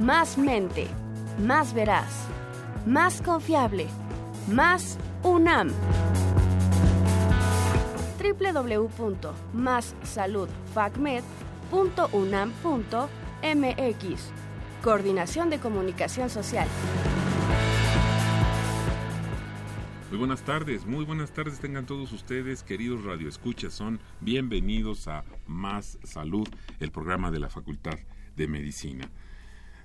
más mente, más veraz, más confiable, más UNAM. www.massaludfacmed.unam.mx Coordinación de Comunicación Social. Muy buenas tardes, muy buenas tardes tengan todos ustedes, queridos radioescuchas, son bienvenidos a Más Salud, el programa de la Facultad de Medicina.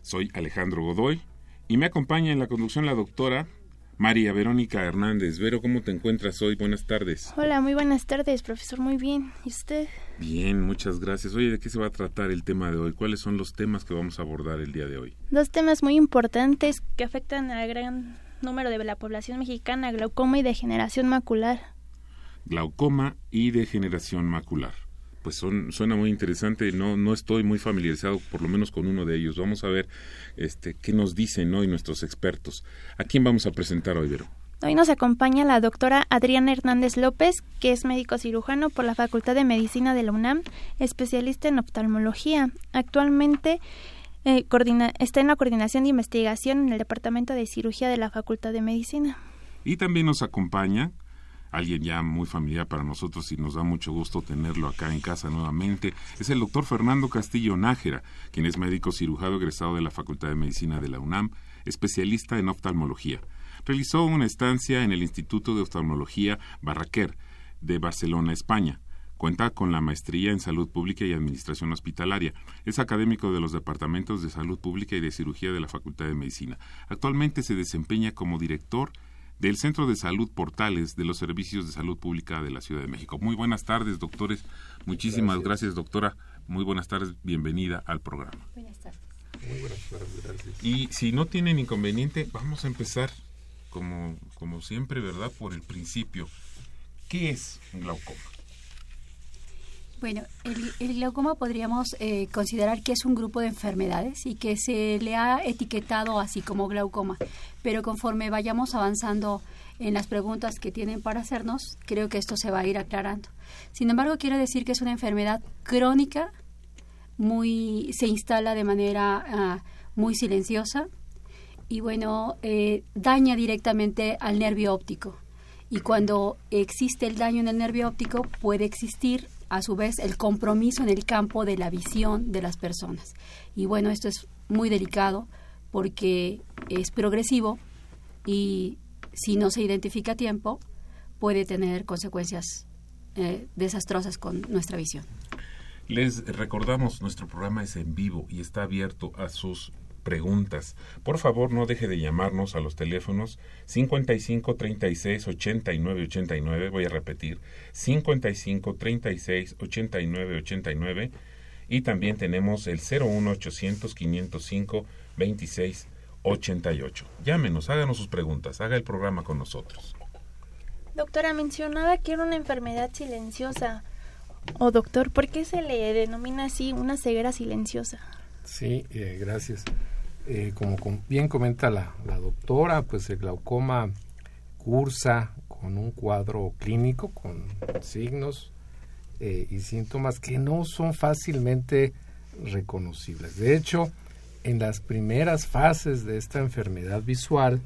Soy Alejandro Godoy y me acompaña en la conducción la doctora María Verónica Hernández. Vero, ¿cómo te encuentras hoy? Buenas tardes. Hola, muy buenas tardes, profesor. Muy bien. ¿Y usted? Bien, muchas gracias. Oye, ¿de qué se va a tratar el tema de hoy? ¿Cuáles son los temas que vamos a abordar el día de hoy? Dos temas muy importantes que afectan al gran número de la población mexicana, glaucoma y degeneración macular. Glaucoma y degeneración macular pues son, suena muy interesante. No, no estoy muy familiarizado, por lo menos con uno de ellos. Vamos a ver este, qué nos dicen hoy nuestros expertos. ¿A quién vamos a presentar hoy, Vero? Hoy nos acompaña la doctora Adriana Hernández López, que es médico cirujano por la Facultad de Medicina de la UNAM, especialista en oftalmología. Actualmente eh, está en la coordinación de investigación en el Departamento de Cirugía de la Facultad de Medicina. Y también nos acompaña alguien ya muy familiar para nosotros y nos da mucho gusto tenerlo acá en casa nuevamente, es el doctor Fernando Castillo Nájera, quien es médico cirujano egresado de la Facultad de Medicina de la UNAM, especialista en oftalmología. Realizó una estancia en el Instituto de Oftalmología Barraquer de Barcelona, España. Cuenta con la maestría en Salud Pública y Administración Hospitalaria. Es académico de los Departamentos de Salud Pública y de Cirugía de la Facultad de Medicina. Actualmente se desempeña como director del Centro de Salud Portales de los Servicios de Salud Pública de la Ciudad de México. Muy buenas tardes, doctores. Muchísimas gracias, doctora. Muy buenas tardes. Bienvenida al programa. Buenas tardes. Muy buenas tardes, gracias. Y si no tienen inconveniente, vamos a empezar como, como siempre, ¿verdad? Por el principio. ¿Qué es un glaucoma? Bueno, el, glaucoma podríamos eh, considerar que es un grupo de enfermedades y que se le ha etiquetado así como glaucoma, pero conforme vayamos avanzando en las preguntas que tienen para hacernos, creo que esto se va a ir aclarando. Sin embargo, quiero decir que es una enfermedad crónica, muy se instala de manera ah, muy silenciosa y bueno, eh, daña directamente al nervio óptico. Y cuando existe el daño en el nervio óptico, puede existir a su vez el compromiso en el campo de la visión de las personas. Y bueno, esto es muy delicado porque es progresivo y si no se identifica a tiempo puede tener consecuencias eh, desastrosas con nuestra visión. Les recordamos, nuestro programa es en vivo y está abierto a sus preguntas. Por favor, no deje de llamarnos a los teléfonos 55 36 89 89, voy a repetir, 55 36 89 89 y también tenemos el 01 800 505 26 88. Llámenos, háganos sus preguntas, haga el programa con nosotros. Doctora, mencionaba que era una enfermedad silenciosa. O doctor, ¿por qué se le denomina así una ceguera silenciosa? Sí, eh, gracias. Eh, como bien comenta la, doctora, pues el glaucoma cursa con un cuadro clínico, con signos eh, y síntomas que no son fácilmente reconocibles. De hecho, en las primeras fases de esta enfermedad visual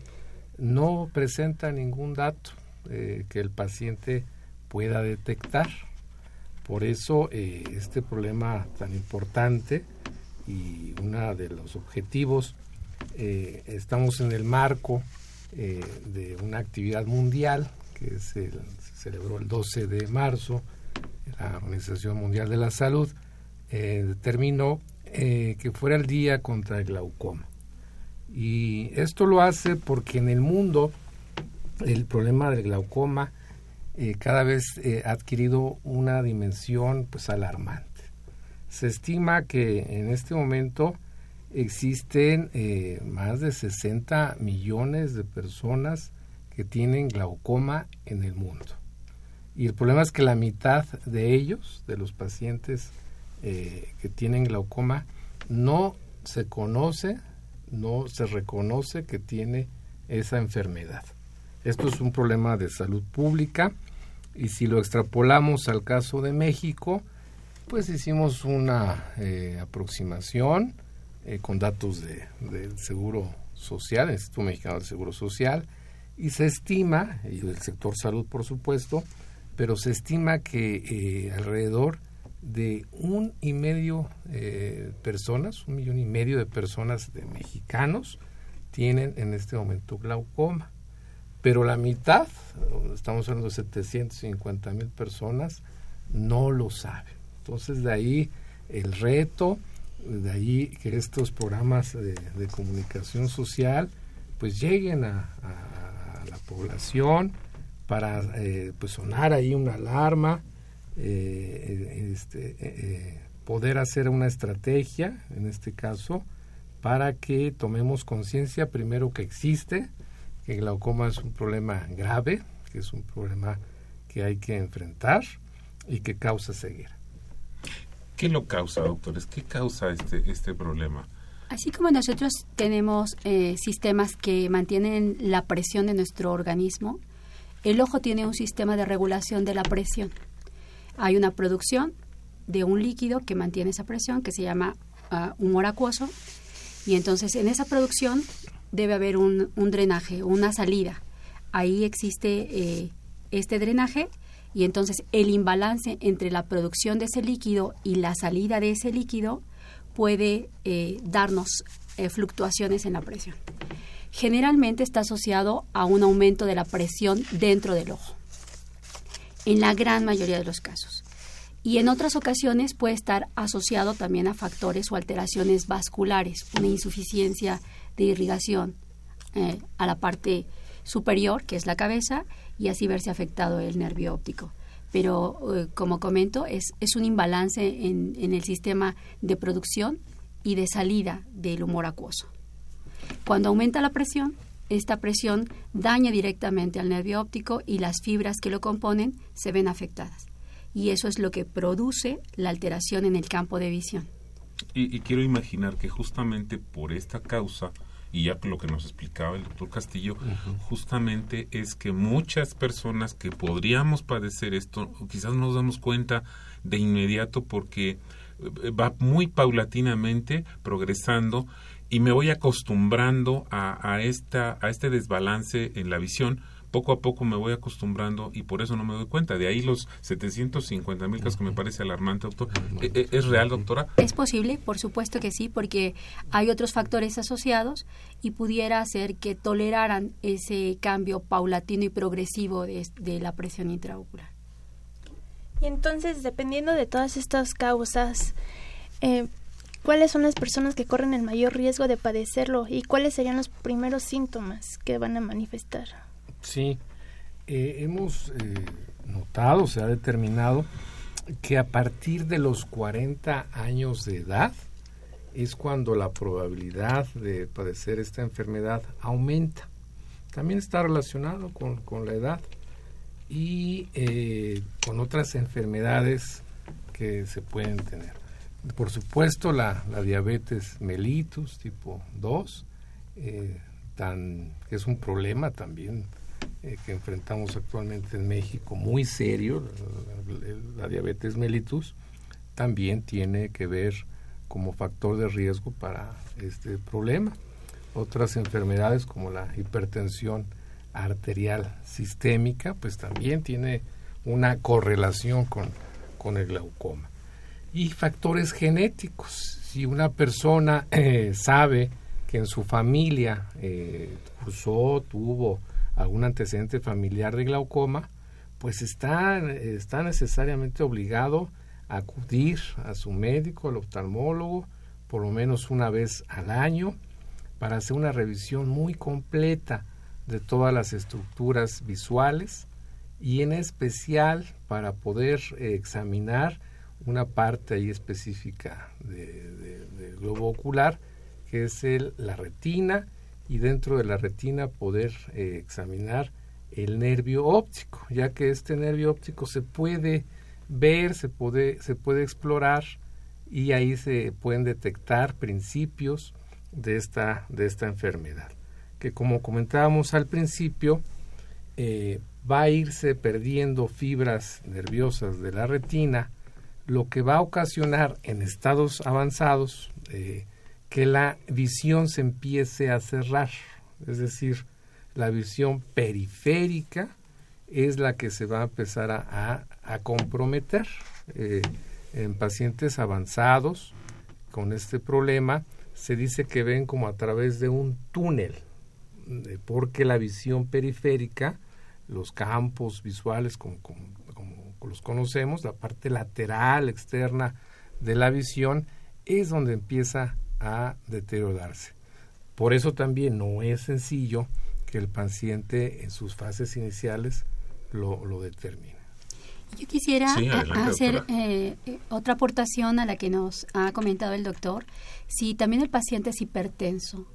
no presenta ningún dato que el paciente pueda detectar. Por eso este problema tan importante y uno de los objetivos, eh, estamos en el marco eh, de una actividad mundial que se celebró el 12 de marzo, la Organización Mundial de la Salud eh, determinó que fuera el día contra el glaucoma. Y esto lo hace porque en el mundo el problema del glaucoma cada vez ha adquirido una dimensión pues alarmante se estima que en este momento existen eh, más de 60 millones de personas que tienen glaucoma en el mundo. Y el problema es que la mitad de ellos, de los pacientes eh, que tienen glaucoma, no se conoce, no se reconoce que tiene esa enfermedad. Esto es un problema de salud pública y si lo extrapolamos al caso de México, pues hicimos una eh, aproximación eh, con datos de, del Seguro Social, el Instituto Mexicano del Seguro Social, y se estima, y del sector salud por supuesto, pero se estima que eh, alrededor de un y medio personas, un millón y medio de personas de mexicanos tienen en este momento glaucoma. Pero la mitad, estamos hablando de 750 mil personas, no lo saben. Entonces de ahí el reto, de ahí que estos programas de, comunicación social pues lleguen a, la población para eh, pues sonar ahí una alarma, eh, este, eh, poder hacer una estrategia, en este caso, para que tomemos conciencia primero que existe, que el glaucoma es un problema grave, que es un problema que hay que enfrentar y que causa ceguera. ¿Qué lo causa, doctores? ¿Qué causa este, este problema? Así como nosotros tenemos eh, sistemas que mantienen la presión de nuestro organismo, el ojo tiene un sistema de regulación de la presión. Hay una producción de un líquido que mantiene esa presión, que se llama uh, humor acuoso, y entonces en esa producción debe haber un, drenaje, una salida. Ahí existe eh, este drenaje y entonces el imbalance entre la producción de ese líquido y la salida de ese líquido puede eh, darnos eh, fluctuaciones en la presión. Generalmente está asociado a un aumento de la presión dentro del ojo, en la gran mayoría de los casos. Y en otras ocasiones puede estar asociado también a factores o alteraciones vasculares, una insuficiencia de irrigación eh, a la parte superior, que es la cabeza, y así verse afectado el nervio óptico. Pero, eh, como comento, es, es un imbalance en, en, el sistema de producción y de salida del humor acuoso. Cuando aumenta la presión, esta presión daña directamente al nervio óptico y las fibras que lo componen se ven afectadas. Y eso es lo que produce la alteración en el campo de visión. Y, y quiero imaginar que justamente por esta causa, y ya lo que nos explicaba el doctor Castillo, justamente es que muchas personas que podríamos padecer esto, quizás no nos damos cuenta de inmediato porque eh, va muy paulatinamente progresando y me voy acostumbrando a, a, esta, a este desbalance en la visión poco a poco me voy acostumbrando y por eso no me doy cuenta. De ahí los 750 mil casos que me parece alarmante, doctor. ¿E, e, ¿Es real, doctora? Es posible, por supuesto que sí, porque hay otros factores asociados y pudiera hacer que toleraran ese cambio paulatino y progresivo de, la presión intraocular. Y entonces, dependiendo de todas estas causas, eh, ¿cuáles son las personas que corren el mayor riesgo de padecerlo y cuáles serían los primeros síntomas que van a manifestar? Sí, eh, hemos eh, notado, se ha determinado que a partir de los 40 años de edad es cuando la probabilidad de padecer esta enfermedad aumenta. También está relacionado con, la edad y eh, con otras enfermedades que se pueden tener. Por supuesto, la, la diabetes mellitus tipo 2, tan, que es un problema también eh, que enfrentamos actualmente en México, muy serio, la, diabetes mellitus, también tiene que ver como factor de riesgo para este problema. Otras enfermedades como la hipertensión arterial sistémica, pues también tiene una correlación con, con el glaucoma. Y factores genéticos. Si una persona eh, sabe que en su familia eh, cursó, tuvo algún antecedente familiar de glaucoma, pues está, está necesariamente obligado a acudir a su médico, al oftalmólogo, por lo menos una vez al año, para hacer una revisión muy completa de todas las estructuras visuales y en especial para poder eh, examinar una parte específica del globo ocular que es el, la retina, y dentro de la retina poder eh, examinar el nervio óptico, ya que este nervio óptico se puede ver, se puede, se puede explorar y ahí se pueden detectar principios de esta, de esta enfermedad, que como comentábamos al principio, eh, va a irse perdiendo fibras nerviosas de la retina, lo que va a ocasionar en estados avanzados eh, que la visión se empiece a cerrar, es decir, la visión periférica es la que se va a empezar a, comprometer eh, en pacientes avanzados con este problema. Se dice que ven como a través de un túnel, eh, porque la visión periférica, los campos visuales como, como los conocemos, la parte lateral externa de la visión, es donde empieza a deteriorarse. Por eso también no es sencillo que el paciente en sus fases iniciales lo, lo determine. Yo quisiera hacer eh, eh, otra aportación a la que nos ha comentado el doctor. Si también el paciente es hipertenso,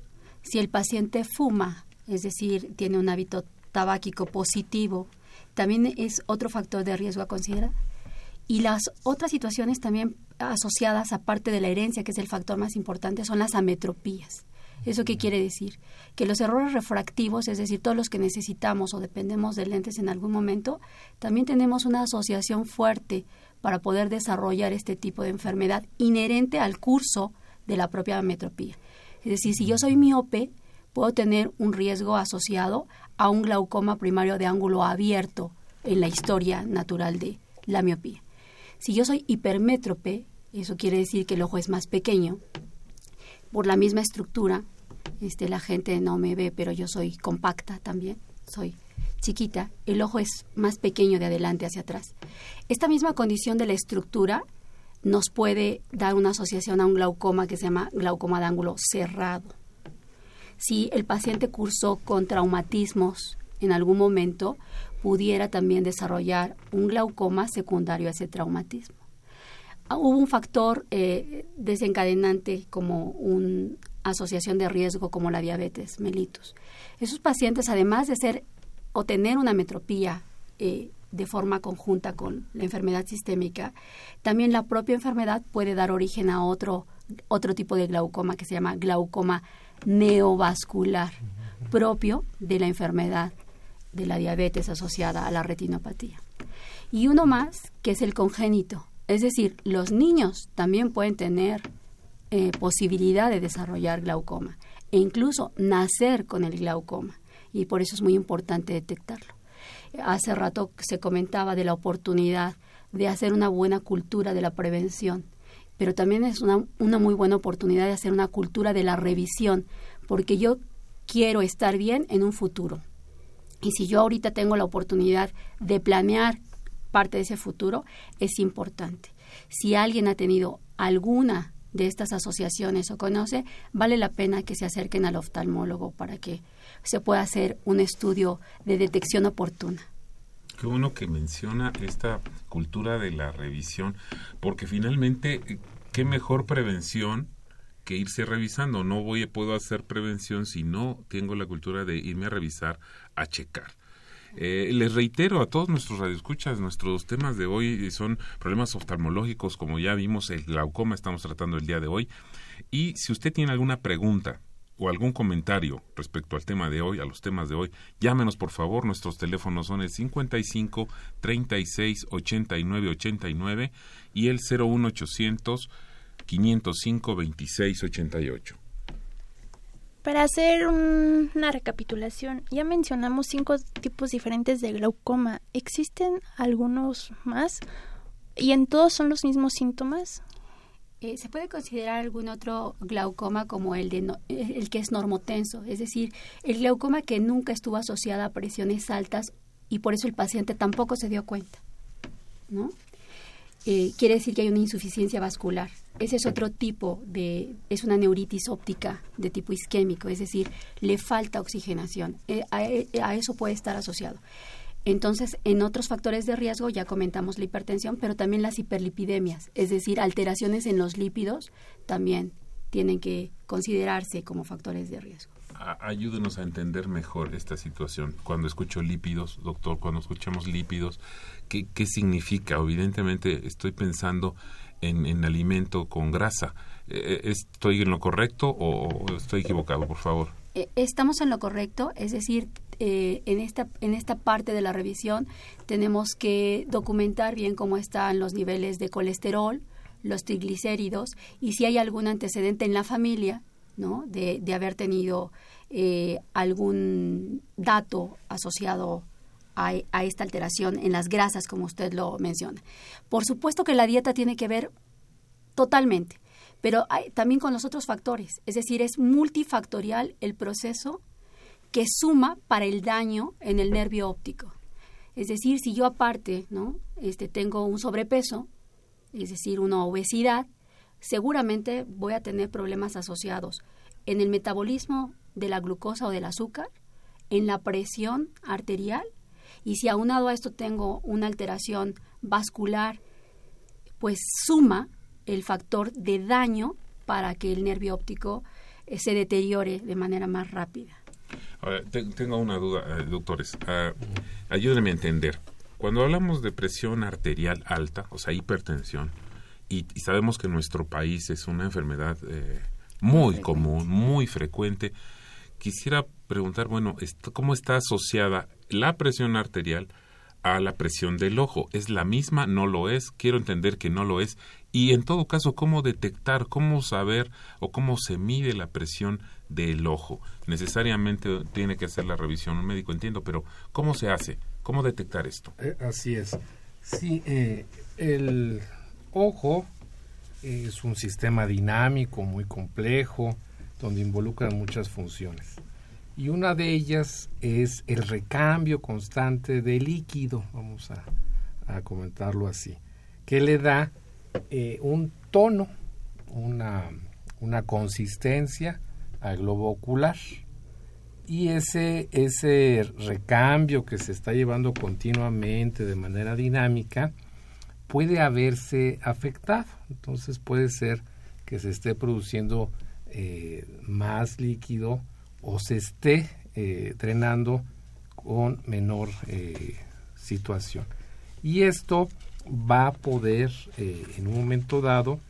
si el paciente fuma, es decir, tiene un hábito tabáquico positivo, también es otro factor de riesgo a considerar. Y las otras situaciones también asociadas, aparte de la herencia, que es el factor más importante, son las ametropías. ¿Eso qué quiere decir? Que los errores refractivos, es decir, todos los que necesitamos o dependemos de lentes en algún momento, también tenemos una asociación fuerte para poder desarrollar este tipo de enfermedad inherente al curso de la propia ametropía. Es decir, si yo soy miope, puedo tener un riesgo asociado a un glaucoma primario de ángulo abierto en la historia natural de la miopía. Si yo soy hipermétrope, eso quiere decir que el ojo es más pequeño, por la misma estructura, este, la gente no me ve, pero yo soy compacta también, soy chiquita, el ojo es más pequeño de adelante hacia atrás. Esta misma condición de la estructura nos puede dar una asociación a un glaucoma que se llama glaucoma de ángulo cerrado. Si el paciente cursó con traumatismos en algún momento, pudiera también desarrollar un glaucoma secundario a ese traumatismo. Ah, hubo un factor eh, desencadenante como una asociación de riesgo como la diabetes mellitus. Esos pacientes, además de ser o tener una metropía eh, de forma conjunta con la enfermedad sistémica, también la propia enfermedad puede dar origen a otro, otro tipo de glaucoma que se llama glaucoma neovascular, propio de la enfermedad de la diabetes asociada a la retinopatía. Y uno más, que es el congénito, es decir, los niños también pueden tener eh, posibilidad de desarrollar glaucoma e incluso nacer con el glaucoma y por eso es muy importante detectarlo. Hace rato se comentaba de la oportunidad de hacer una buena cultura de la prevención, pero también es una, una muy buena oportunidad de hacer una cultura de la revisión, porque yo quiero estar bien en un futuro. Y si yo ahorita tengo la oportunidad de planear parte de ese futuro, es importante. Si alguien ha tenido alguna de estas asociaciones o conoce, vale la pena que se acerquen al oftalmólogo para que se pueda hacer un estudio de detección oportuna. Qué bueno que menciona esta cultura de la revisión, porque finalmente, qué mejor prevención que irse revisando. No voy, puedo hacer prevención si no tengo la cultura de irme a revisar, a checar. Eh, les reitero a todos nuestros radioescuchas, nuestros temas de hoy son problemas oftalmológicos, como ya vimos, el glaucoma estamos tratando el día de hoy. Y si usted tiene alguna pregunta o algún comentario respecto al tema de hoy, a los temas de hoy, llámenos por favor. Nuestros teléfonos son el 55 36 89 89 y el 01800 505 26 88. Para hacer una recapitulación, ya mencionamos cinco tipos diferentes de glaucoma. ¿Existen algunos más? ¿Y en todos son los mismos síntomas? Eh, se puede considerar algún otro glaucoma como el, de el que es normotenso, es decir, el glaucoma que nunca estuvo asociado a presiones altas y por eso el paciente tampoco se dio cuenta. ¿no? Eh, quiere decir que hay una insuficiencia vascular. Ese es otro tipo de, es una neuritis óptica de tipo isquémico, es decir, le falta oxigenación. Eh, eh, a, eso puede estar asociado. Entonces, en otros factores de riesgo ya comentamos la hipertensión, pero también las hiperlipidemias, es decir, alteraciones en los lípidos también tienen que considerarse como factores de riesgo. Ayúdenos a entender mejor esta situación. Cuando escucho lípidos, doctor, cuando escuchamos lípidos, ¿qué, significa? Evidentemente estoy pensando en, en alimento con grasa. Eh, eh, ¿Estoy en lo correcto o estoy equivocado, por favor? Eh, estamos en lo correcto, es decir, en, esta, en esta parte de la revisión tenemos que documentar bien cómo están los niveles de colesterol, los triglicéridos y si hay algún antecedente en la familia, ¿no? De, de haber tenido algún dato asociado a, esta alteración en las grasas, como usted lo menciona. Por supuesto que la dieta tiene que ver totalmente pero también con los otros factores. Es decir, es multifactorial el proceso que suma para el daño en el nervio óptico. Es decir, si yo aparte ¿no? este, tengo un sobrepeso, es decir, una obesidad, seguramente voy a tener problemas asociados en el metabolismo de la glucosa o del azúcar, en la presión arterial, y si aunado a esto tengo una alteración vascular, pues suma el factor de daño para que el nervio óptico eh, se deteriore de manera más rápida. Ahora, tengo una duda, eh, doctores. Uh, ayúdenme a entender. Cuando hablamos de presión arterial alta, o sea, hipertensión, y, sabemos que en nuestro país es una enfermedad eh, muy común, muy frecuente, quisiera preguntar, bueno, ¿cómo está asociada la presión arterial a la presión del ojo? ¿Es la misma? ¿No lo es? Quiero entender que no lo es. Y en todo caso, ¿cómo detectar, cómo saber o cómo se mide la presión del ojo? Necesariamente tiene que hacer la revisión un médico, entiendo, pero ¿cómo se hace? ¿Cómo detectar esto? Eh, así es. Sí, eh, el ojo es un sistema dinámico muy complejo donde involucran muchas funciones. Y una de ellas es el recambio constante de líquido, vamos a, comentarlo así, que le da eh, un tono, una, una consistencia al globo ocular. Y ese, ese recambio que se está llevando continuamente de manera dinámica puede haberse afectado. Entonces puede ser que se esté produciendo eh, más líquido o se esté eh, drenando con menor situación. Y esto va a poder eh, en un momento dado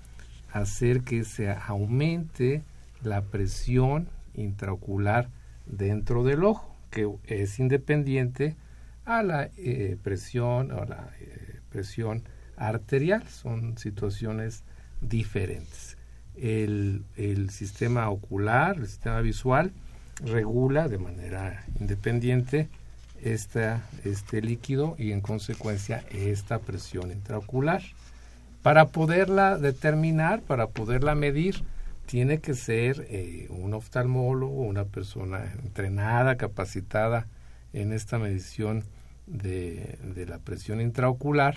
hacer que se aumente la presión intraocular dentro del ojo, que es independiente a la eh, presión o la eh, presión arterial. Son situaciones diferentes. El, el sistema ocular, el sistema visual, regula de manera independiente esta, este líquido y en consecuencia esta presión intraocular. Para poderla determinar, para poderla medir, tiene que ser eh, un oftalmólogo, una persona entrenada, capacitada en esta medición de, de la presión intraocular,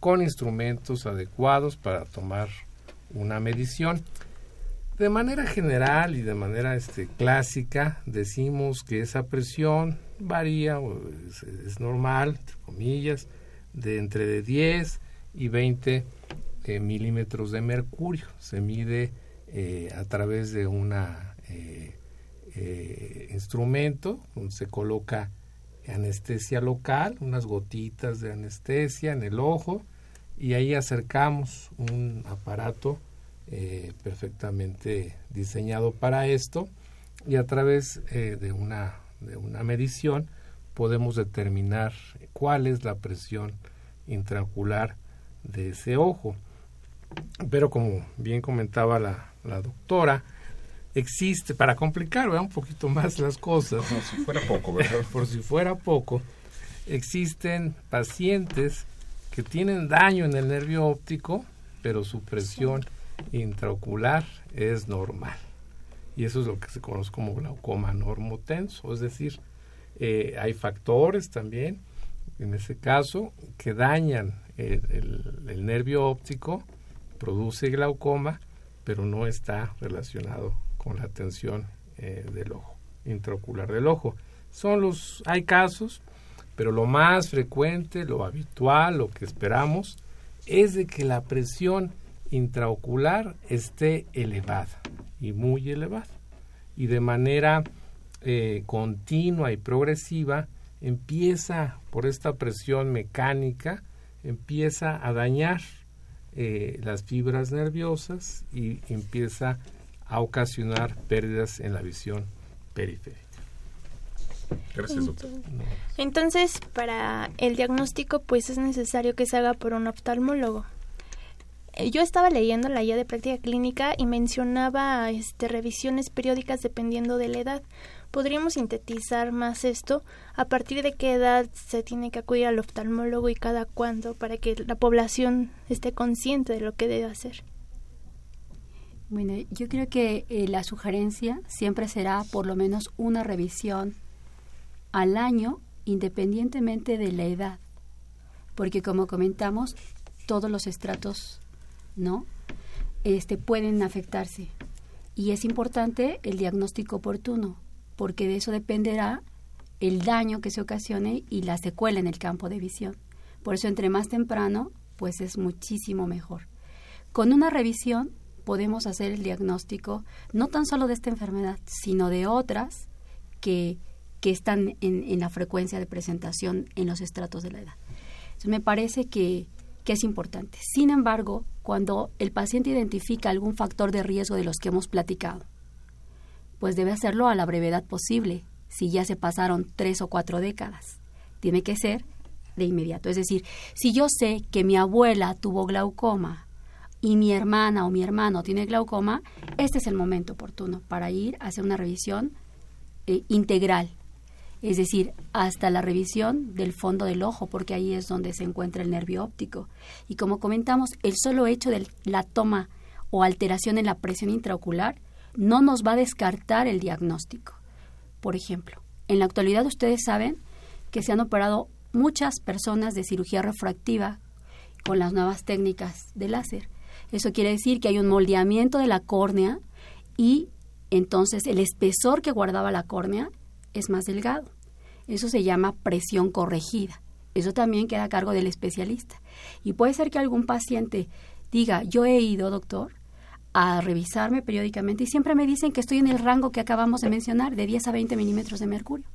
con instrumentos adecuados para tomar una medición. De manera general y de manera este, clásica decimos que esa presión varía, es, normal, entre comillas, de entre de 10 y 20 eh, milímetros de mercurio. Se mide eh, a través de un eh, instrumento donde se coloca anestesia local, unas gotitas de anestesia en el ojo y ahí acercamos un aparato perfectamente diseñado para esto. Y a través de una de una medición podemos determinar cuál es la presión intraocular de ese ojo. Pero como bien comentaba la, doctora, existe, para complicar un poquito más las cosas, por si fuera poco, por si fuera poco, existen pacientes que tienen daño en el nervio óptico, pero su presión intraocular es normal y eso es lo que se conoce como glaucoma normotenso, es decir, eh, hay factores también, en ese caso, que dañan el, nervio óptico, produce glaucoma, pero no está relacionado con la tensión eh, del ojo, intraocular del ojo. Son los, hay casos, pero lo más frecuente, lo habitual, lo que esperamos, es de que la presión intraocular esté elevada y muy elevada. Y de manera eh, continua y progresiva empieza, por esta presión mecánica, empieza a dañar eh, las fibras nerviosas y empieza a ocasionar pérdidas en la visión periférica. Gracias, doctor. Entonces, para el diagnóstico, pues es necesario que se haga por un oftalmólogo. Eh, yo estaba leyendo la guía de práctica clínica y mencionaba este, revisiones periódicas dependiendo de la edad. ¿Podríamos sintetizar más esto? ¿A partir de qué edad se tiene que acudir al oftalmólogo y cada cuándo para que la población esté consciente de lo que debe hacer? Bueno, yo creo que eh, la sugerencia siempre será por lo menos una revisión al año independientemente de la edad, porque como comentamos, todos los estratos, ¿no? Este pueden afectarse y es importante el diagnóstico oportuno, porque de eso dependerá el daño que se ocasione y la secuela en el campo de visión. Por eso entre más temprano, pues es muchísimo mejor. Con una revisión podemos hacer el diagnóstico no tan solo de esta enfermedad, sino de otras que que están en, la frecuencia de presentación en los estratos de la edad. Entonces, me parece que, que es importante. Sin embargo, cuando el paciente identifica algún factor de riesgo de los que hemos platicado, pues debe hacerlo a la brevedad posible, si ya se pasaron tres o cuatro décadas. Tiene que ser de inmediato. Es decir, si yo sé que mi abuela tuvo glaucoma y mi hermana o mi hermano tiene glaucoma, este es el momento oportuno para ir a hacer una revisión eh, integral es decir, hasta la revisión del fondo del ojo, porque ahí es donde se encuentra el nervio óptico. Y como comentamos, el solo hecho de la toma o alteración en la presión intraocular no nos va a descartar el diagnóstico. Por ejemplo, en la actualidad ustedes saben que se han operado muchas personas de cirugía refractiva con las nuevas técnicas de láser. Eso quiere decir que hay un moldeamiento de la córnea y entonces el espesor que guardaba la córnea es más delgado. Eso se llama presión corregida. Eso también queda a cargo del especialista. Y puede ser que algún paciente diga, yo he ido, doctor, a revisarme periódicamente y siempre me dicen que estoy en el rango que acabamos de mencionar, de 10 a 20 milímetros de mercurio.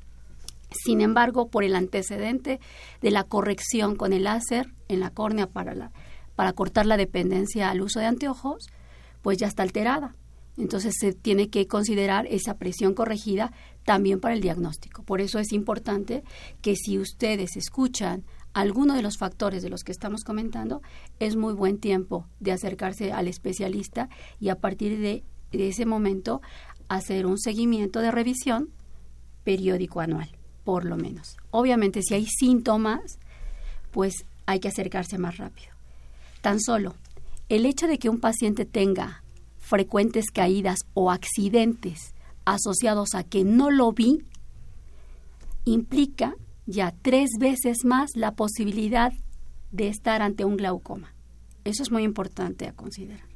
Sin embargo, por el antecedente de la corrección con el láser en la córnea para, la, para cortar la dependencia al uso de anteojos, pues ya está alterada. Entonces se tiene que considerar esa presión corregida también para el diagnóstico. Por eso es importante que si ustedes escuchan alguno de los factores de los que estamos comentando, es muy buen tiempo de acercarse al especialista y a partir de, ese momento hacer un seguimiento de revisión periódico anual, por lo menos. Obviamente, si hay síntomas, pues hay que acercarse más rápido. Tan solo el hecho de que un paciente tenga frecuentes caídas o accidentes asociados a que no lo vi, implica ya tres veces más la posibilidad de estar ante un glaucoma. Eso es muy importante a considerar.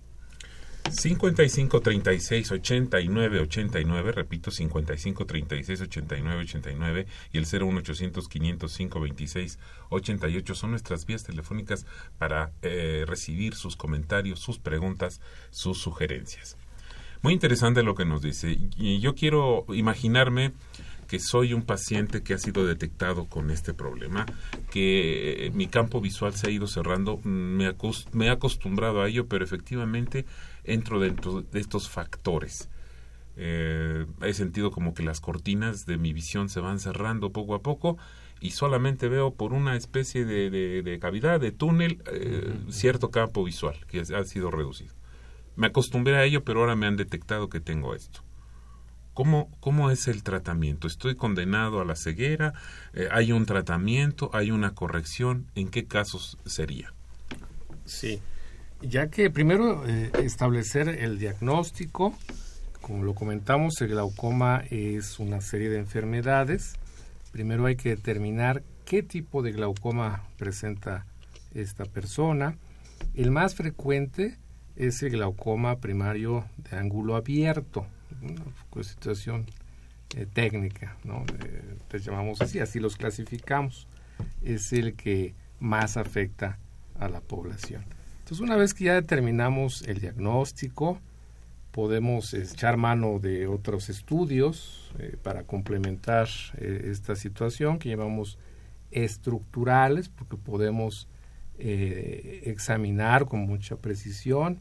55 36 89 89, repito, 55 36 89 89 y el 01800 505 26 88 son nuestras vías telefónicas para eh, recibir sus comentarios, sus preguntas, sus sugerencias. Muy interesante lo que nos dice. Y yo quiero imaginarme que soy un paciente que ha sido detectado con este problema, que eh, mi campo visual se ha ido cerrando, mm, me, me he acostumbrado a ello, pero efectivamente entro dentro de estos factores. Eh, he sentido como que las cortinas de mi visión se van cerrando poco a poco y solamente veo por una especie de, de, cavidad, de túnel, eh, cierto campo visual que ha sido reducido. Me acostumbré a ello, pero ahora me han detectado que tengo esto. ¿Cómo, ¿Cómo es el tratamiento? ¿Estoy condenado a la ceguera? Eh, ¿Hay un tratamiento? ¿Hay una corrección? ¿En qué casos sería? Sí, ya que primero eh, establecer el diagnóstico, como lo comentamos, el glaucoma es una serie de enfermedades. Primero hay que determinar qué tipo de glaucoma presenta esta persona. El más frecuente es el glaucoma primario de ángulo abierto, una situación eh, técnica, ¿no? Eh, llamamos así, así los clasificamos. Es el que más afecta a la población. Entonces, una vez que ya determinamos el diagnóstico, podemos echar mano de otros estudios eh, para complementar eh, esta situación que llamamos estructurales, porque podemos examinar con mucha precisión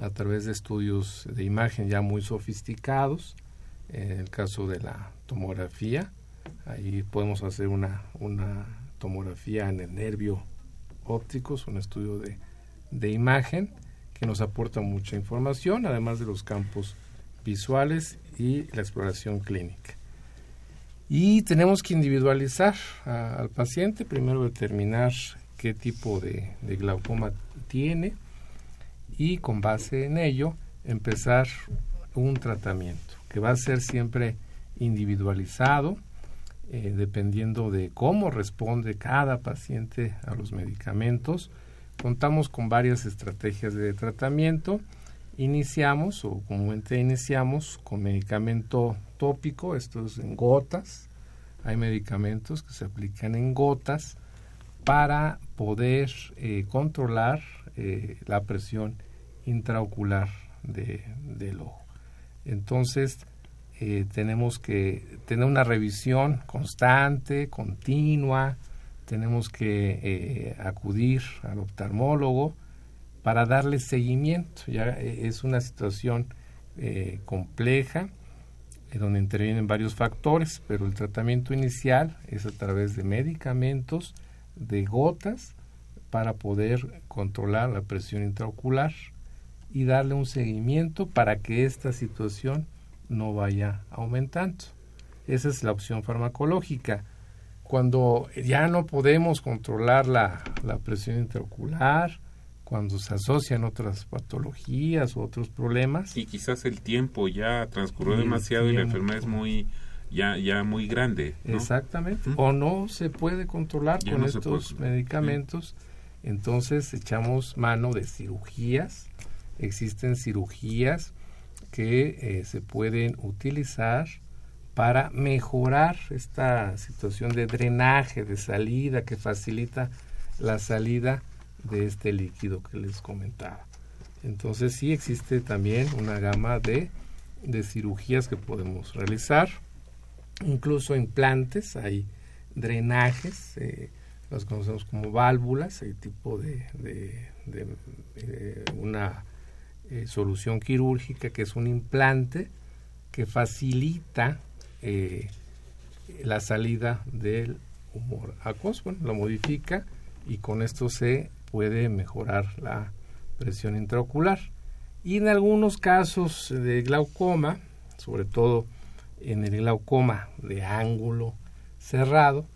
a través de estudios de imagen ya muy sofisticados, en el caso de la tomografía, ahí podemos hacer una, una tomografía en el nervio óptico, es un estudio de, de imagen que nos aporta mucha información, además de los campos visuales y la exploración clínica. Y tenemos que individualizar al paciente, primero determinar qué tipo de, de, glaucoma tiene y con base en ello empezar un tratamiento que va a ser siempre individualizado eh, dependiendo de cómo responde cada paciente a los medicamentos Contamos con varias estrategias de tratamiento. Iniciamos o comúnmente iniciamos con medicamento tópico, esto es en gotas. Hay medicamentos que se aplican en gotas para poder eh, controlar eh, la presión intraocular de, del ojo. Entonces, eh, tenemos que tener una revisión constante, continua, tenemos que acudir al oftalmólogo para darle seguimiento. Ya es una situación compleja donde intervienen varios factores, pero el tratamiento inicial es a través de medicamentos, de gotas, para poder controlar la presión intraocular y darle un seguimiento para que esta situación no vaya aumentando. Esa es la opción farmacológica cuando ya no podemos controlar la, presión intraocular, cuando se asocian otras patologías u otros problemas. Y quizás el tiempo ya transcurrió demasiado y la enfermedad es muy ya ya muy grande. Exactamente. O no se puede controlar con estos medicamentos. Entonces echamos mano de cirugías. Existen cirugías que eh, se pueden utilizar para mejorar esta situación de drenaje, de salida, que facilita la salida de este líquido que les comentaba. Entonces sí existe también una gama de, cirugías que podemos realizar, incluso implantes, hay drenajes, eh, los conocemos como válvulas, hay tipo de, eh, una eh, solución quirúrgica que es un implante que facilita eh, la salida del humor acuoso, bueno, lo modifica y con esto se puede mejorar la presión intraocular. Y en algunos casos de glaucoma, sobre todo en el glaucoma de ángulo cerrado,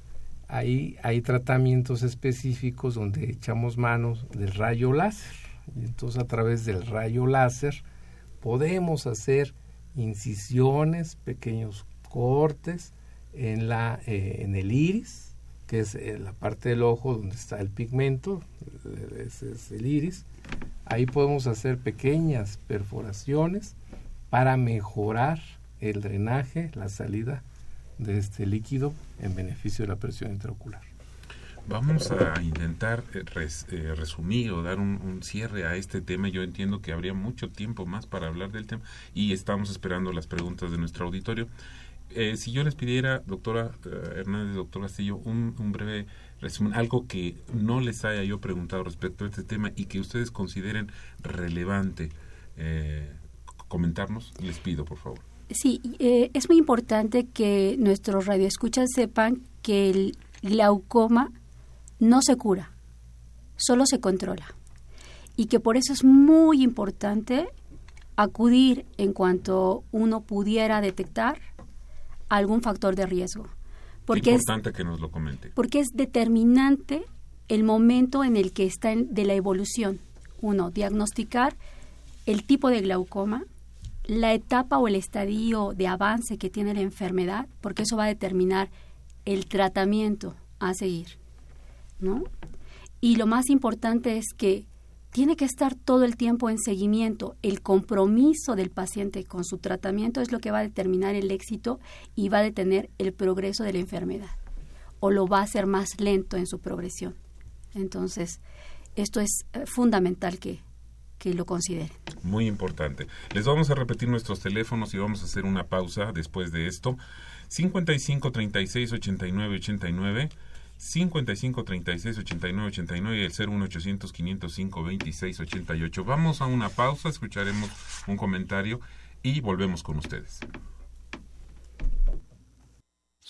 ahí hay tratamientos específicos donde echamos manos del rayo láser. Y entonces a través del rayo láser podemos hacer incisiones, pequeños cortes en, la, eh, en el iris, que es eh, la parte del ojo donde está el pigmento, ese es el iris. Ahí podemos hacer pequeñas perforaciones para mejorar el drenaje, la salida de este líquido en beneficio de la presión intraocular. Vamos a intentar eh, resumir o dar un, cierre a este tema. Yo entiendo que habría mucho tiempo más para hablar del tema y estamos esperando las preguntas de nuestro auditorio. Eh, si yo les pidiera, doctora eh, Hernández, doctor Castillo, un, breve resumen, algo que no les haya yo preguntado respecto a este tema y que ustedes consideren relevante eh, comentarnos, les pido, por favor. Sí, es muy importante que nuestros radioescuchas sepan que el glaucoma no se cura, solo se controla. Y que por eso es muy importante acudir en cuanto uno pudiera detectar algún factor de riesgo. Porque es importante que nos lo comente. Porque es determinante el momento en el que está de la evolución. Uno, diagnosticar el tipo de glaucoma, la etapa o el estadio de avance que tiene la enfermedad, porque eso va a determinar el tratamiento a seguir, ¿no? Y lo más importante es que tiene que estar todo el tiempo en seguimiento. El compromiso del paciente con su tratamiento es lo que va a determinar el éxito y va a detener el progreso de la enfermedad o lo va a hacer más lento en su progresión. Entonces, esto es eh, fundamental que, que lo consideren. Muy importante. Les vamos a repetir nuestros teléfonos y vamos a hacer una pausa después de esto. 55 36 89 89 55 36 89 89 y el 01 800 505 26 88. Vamos a una pausa, escucharemos un comentario y volvemos con ustedes.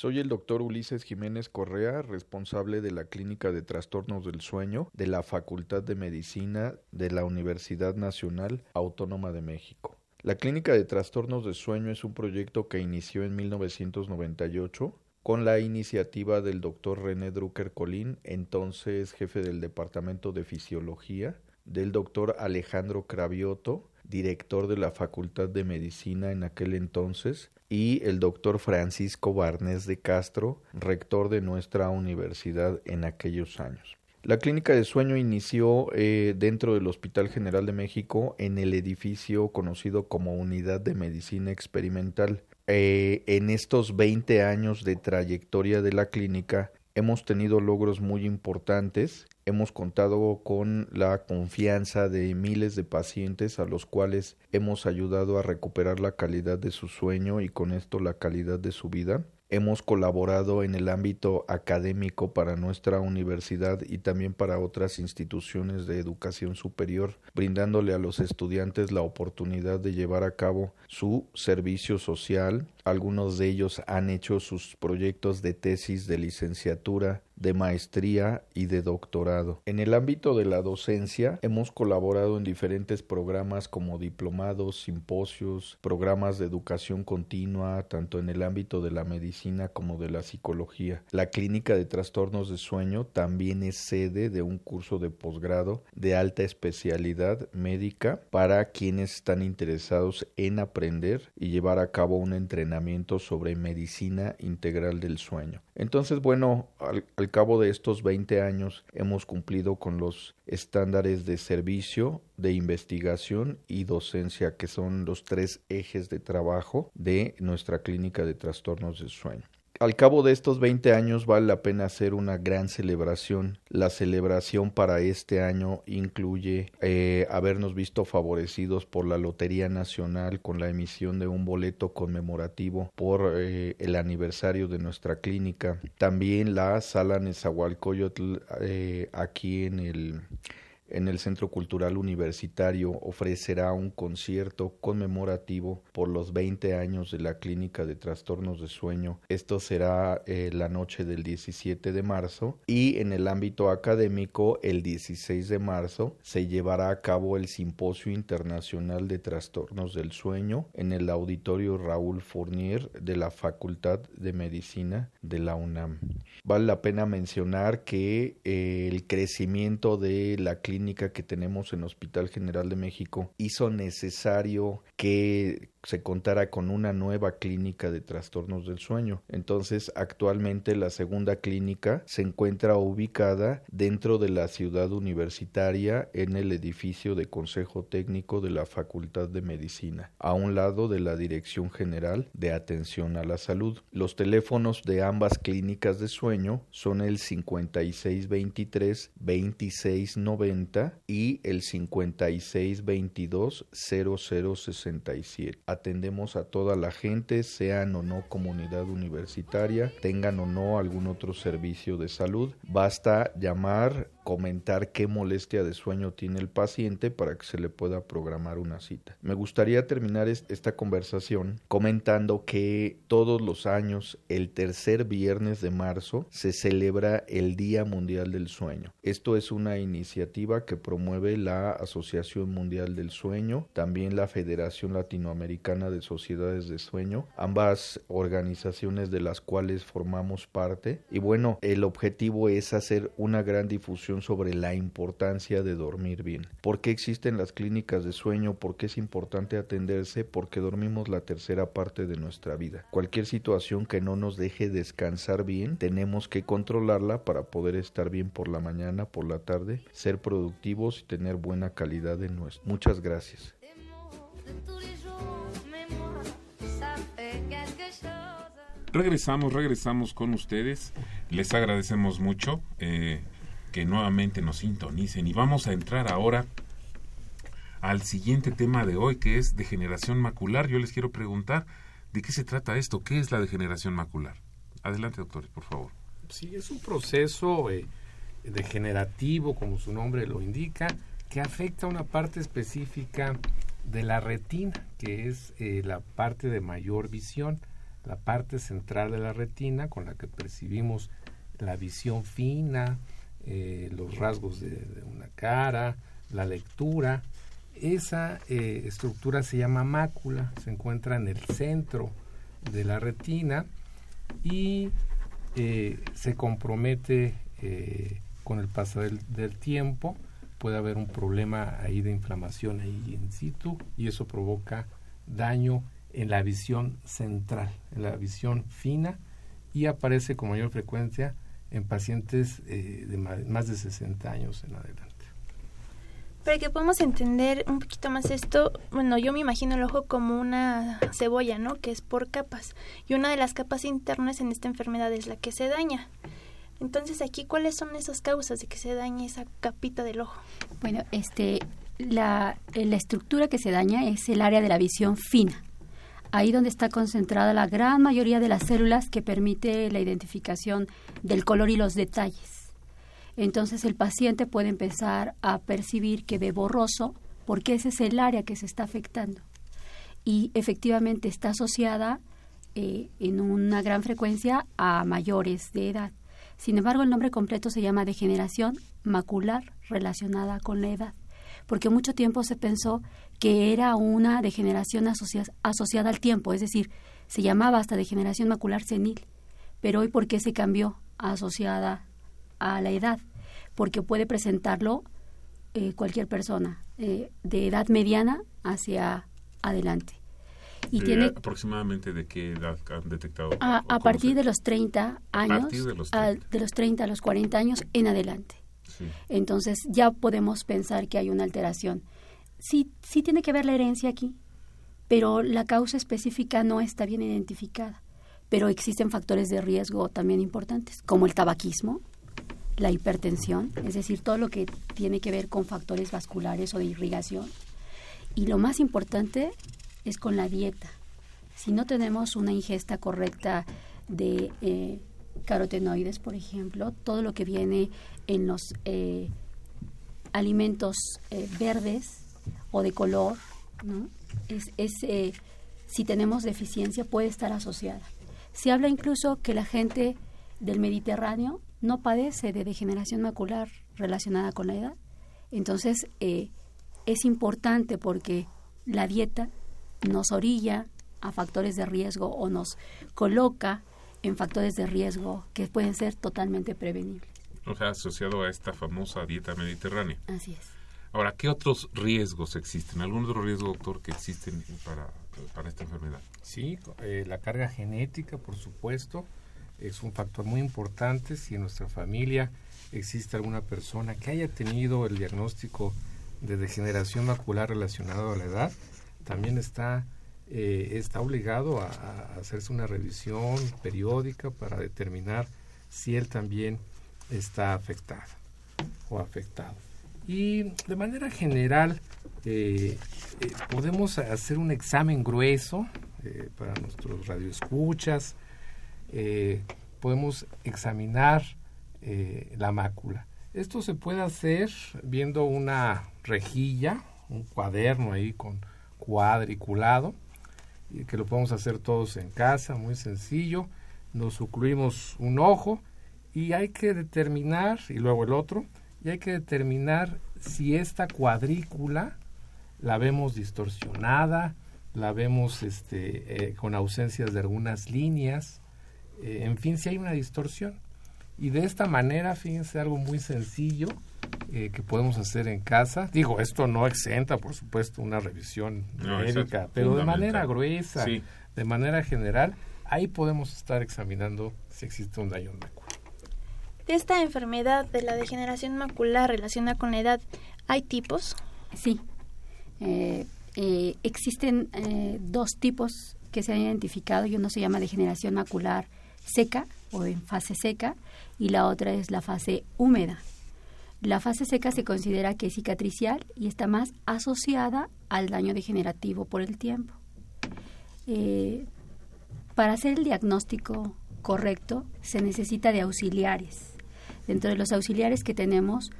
Soy el doctor Ulises Jiménez Correa, responsable de la Clínica de Trastornos del Sueño de la Facultad de Medicina de la Universidad Nacional Autónoma de México. La Clínica de Trastornos del Sueño es un proyecto que inició en 1998 con la iniciativa del doctor René Drucker Colín, entonces jefe del Departamento de Fisiología, del doctor Alejandro Cravioto, director de la Facultad de Medicina en aquel entonces, y el doctor Francisco Barnes de Castro, rector de nuestra universidad en aquellos años. La clínica de sueño inició eh, dentro del Hospital General de México en el edificio conocido como Unidad de Medicina Experimental. Eh, en estos 20 años de trayectoria de la clínica hemos tenido logros muy importantes hemos contado con la confianza de miles de pacientes a los cuales hemos ayudado a recuperar la calidad de su sueño y con esto la calidad de su vida. Hemos colaborado en el ámbito académico para nuestra universidad y también para otras instituciones de educación superior, brindándole a los estudiantes la oportunidad de llevar a cabo su servicio social. Algunos de ellos han hecho sus proyectos de tesis de licenciatura de maestría y de doctorado. En el ámbito de la docencia hemos colaborado en diferentes programas como diplomados, simposios, programas de educación continua, tanto en el ámbito de la medicina como de la psicología. La clínica de trastornos de sueño también es sede de un curso de posgrado de alta especialidad médica para quienes están interesados en aprender y llevar a cabo un entrenamiento sobre medicina integral del sueño. Entonces, bueno, al, cabo de estos 20 años hemos cumplido con los estándares de servicio, de investigación y docencia, que son los tres ejes de trabajo de nuestra clínica de trastornos del sueño. Al cabo de estos 20 años vale la pena hacer una gran celebración. La celebración para este año incluye eh, habernos visto favorecidos por la Lotería Nacional con la emisión de un boleto conmemorativo por eh, el aniversario de nuestra clínica. También la sala Nezahualcóyotl eh, aquí en el en el Centro Cultural Universitario ofrecerá un concierto conmemorativo por los 20 años de la Clínica de Trastornos de Sueño. Esto será eh, la noche del 17 de marzo y en el ámbito académico el 16 de marzo se llevará a cabo el Simposio Internacional de Trastornos del Sueño en el Auditorio Raúl Fournier de la Facultad de Medicina de la UNAM. Vale la pena mencionar que eh, el crecimiento de la clínica que tenemos en Hospital General de México hizo necesario que se contara con una nueva clínica de trastornos del sueño. Entonces, actualmente la segunda clínica se encuentra ubicada dentro de la ciudad universitaria en el edificio de Consejo Técnico de la Facultad de Medicina, a un lado de la Dirección General de Atención a la Salud. Los teléfonos de ambas clínicas de sueño son el 5623 2690 y el 5622 0067 atendemos a toda la gente, sean o no comunidad universitaria, tengan o no algún otro servicio de salud. Basta llamar comentar qué molestia de sueño tiene el paciente para que se le pueda programar una cita. Me gustaría terminar esta conversación comentando que todos los años, el tercer viernes de marzo, se celebra el Día Mundial del Sueño. Esto es una iniciativa que promueve la Asociación Mundial del Sueño, también la Federación Latinoamericana de Sociedades de Sueño, ambas organizaciones de las cuales formamos parte. Y bueno, el objetivo es hacer una gran difusión sobre la importancia de dormir bien. ¿Por qué existen las clínicas de sueño? ¿Por qué es importante atenderse? Porque dormimos la tercera parte de nuestra vida. Cualquier situación que no nos deje descansar bien, tenemos que controlarla para poder estar bien por la mañana, por la tarde, ser productivos y tener buena calidad en nuestro. Muchas gracias. Regresamos, regresamos con ustedes. Les agradecemos mucho. Eh, que nuevamente nos sintonicen y vamos a entrar ahora al siguiente tema de hoy que es degeneración macular. Yo les quiero preguntar de qué se trata esto, qué es la degeneración macular. Adelante, doctores, por favor. Sí, es un proceso eh, degenerativo, como su nombre lo indica, que afecta una parte específica de la retina, que es eh, la parte de mayor visión, la parte central de la retina con la que percibimos la visión fina, eh, los rasgos de, una cara, la lectura. Esa eh, estructura se llama mácula, se encuentra en el centro de la retina y se compromete con el paso del tiempo puede haber un problema ahí de inflamación ahí in situ y eso provoca daño en la visión central, en la visión fina y aparece con mayor frecuencia en pacientes eh, de más de 60 años en adelante. Para que podamos entender un poquito más esto, bueno, yo me imagino el ojo como una cebolla, ¿no? Que es por capas. Y una de las capas internas en esta enfermedad es la que se daña. Entonces, aquí, ¿cuáles son esas causas de que se dañe esa capita del ojo? Bueno, este, la, la estructura que se daña es el área de la visión fina. Ahí donde está concentrada la gran mayoría de las células que permite la identificación del color y los detalles. Entonces el paciente puede empezar a percibir que ve borroso porque ese es el área que se está afectando. Y efectivamente está asociada eh, en una gran frecuencia a mayores de edad. Sin embargo, el nombre completo se llama degeneración macular relacionada con la edad, porque mucho tiempo se pensó que era una degeneración asociada al tiempo, es decir, se llamaba hasta degeneración macular senil, pero hoy ¿por qué se cambió asociada a la edad? Porque puede presentarlo eh, cualquier persona, eh, de edad mediana hacia adelante. Y tiene aproximadamente de qué edad han detectado? A, partir de los 30 años, de los 30. A, de los 30 a los 40 años en adelante. Entonces ya podemos pensar que hay una alteración. Sí, sí tiene que ver la herencia aquí, pero la causa específica no está bien identificada. Pero existen factores de riesgo también importantes, como el tabaquismo, la hipertensión, es decir, todo lo que tiene que ver con factores vasculares o de irrigación. Y lo más importante es con la dieta. Si no tenemos una ingesta correcta de eh, carotenoides, por ejemplo, todo lo que viene en los eh, alimentos eh, verdes o de color, ¿no? es, es si tenemos deficiencia puede estar asociada. Se habla incluso que la gente del Mediterráneo no padece de degeneración macular relacionada con la edad. Entonces, es importante porque la dieta nos orilla a factores de riesgo o nos coloca en factores de riesgo que pueden ser totalmente prevenibles. O sea, asociado a esta famosa dieta mediterránea. Así es. Ahora, ¿qué otros riesgos existen? ¿Algún otro riesgo, doctor, que existen para, para esta enfermedad? Sí, eh, la carga genética, por supuesto, es un factor muy importante. Si en nuestra familia existe alguna persona que haya tenido el diagnóstico de degeneración macular relacionado a la edad, también está, eh, está obligado a, hacerse una revisión periódica para determinar si él también está afectado o afectado. Y de manera general, eh, eh, podemos hacer un examen grueso para nuestros radioescuchas, podemos examinar la mácula. Esto se puede hacer viendo una rejilla, un cuaderno ahí con cuadriculado, que lo podemos hacer todos en casa, muy sencillo. Nos ocluimos un ojo y hay que determinar, y luego el otro, y hay que determinar si esta cuadrícula la vemos distorsionada, la vemos este, eh, con ausencias de algunas líneas, eh, en fin, si hay una distorsión. Y de esta manera, fíjense, algo muy sencillo, eh, que podemos hacer en casa. Digo, esto no exenta, por supuesto, una revisión médica, pero de manera gruesa, de manera general, ahí podemos estar examinando si existe un daño macular. De esta enfermedad de la degeneración macular relacionada con la edad, ¿hay tipos? Sí. Eh, eh, existen dos tipos que se han identificado y uno se llama degeneración macular seca o en fase seca y la otra es la fase húmeda. La fase seca se considera que es cicatricial y está más asociada al daño degenerativo por el tiempo. Eh, para hacer el diagnóstico correcto se necesita de auxiliares. Dentro de los auxiliares que tenemos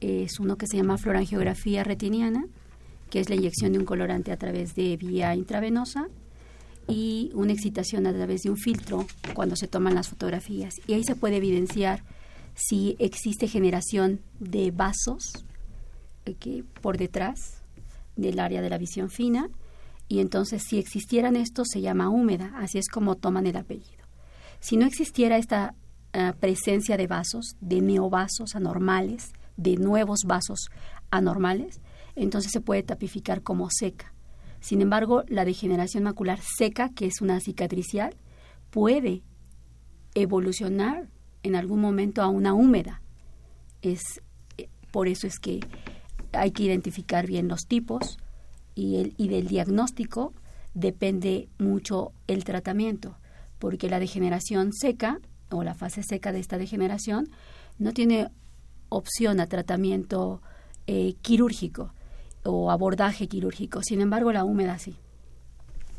es uno que se llama fluorangiografía retiniana, que es la inyección de un colorante a través de vía intravenosa y una excitación a través de un filtro cuando se toman las fotografías. Y ahí se puede evidenciar si existe generación de vasos eh, por detrás del área de la visión fina y entonces si existieran estos se llama húmeda, así es como toman el apellido. Si no existiera esta ah, presencia de vasos, de neovasos anormales, de nuevos vasos anormales, entonces se puede tapificar como seca. Sin embargo, la degeneración macular seca, que es una cicatricial, puede evolucionar en algún momento a una húmeda. Es, eh, por eso es que hay que identificar bien los tipos y, el, y del diagnóstico depende mucho el tratamiento, porque la degeneración seca o la fase seca de esta degeneración no tiene opción a tratamiento eh, quirúrgico o abordaje quirúrgico. Sin embargo, la húmeda sí.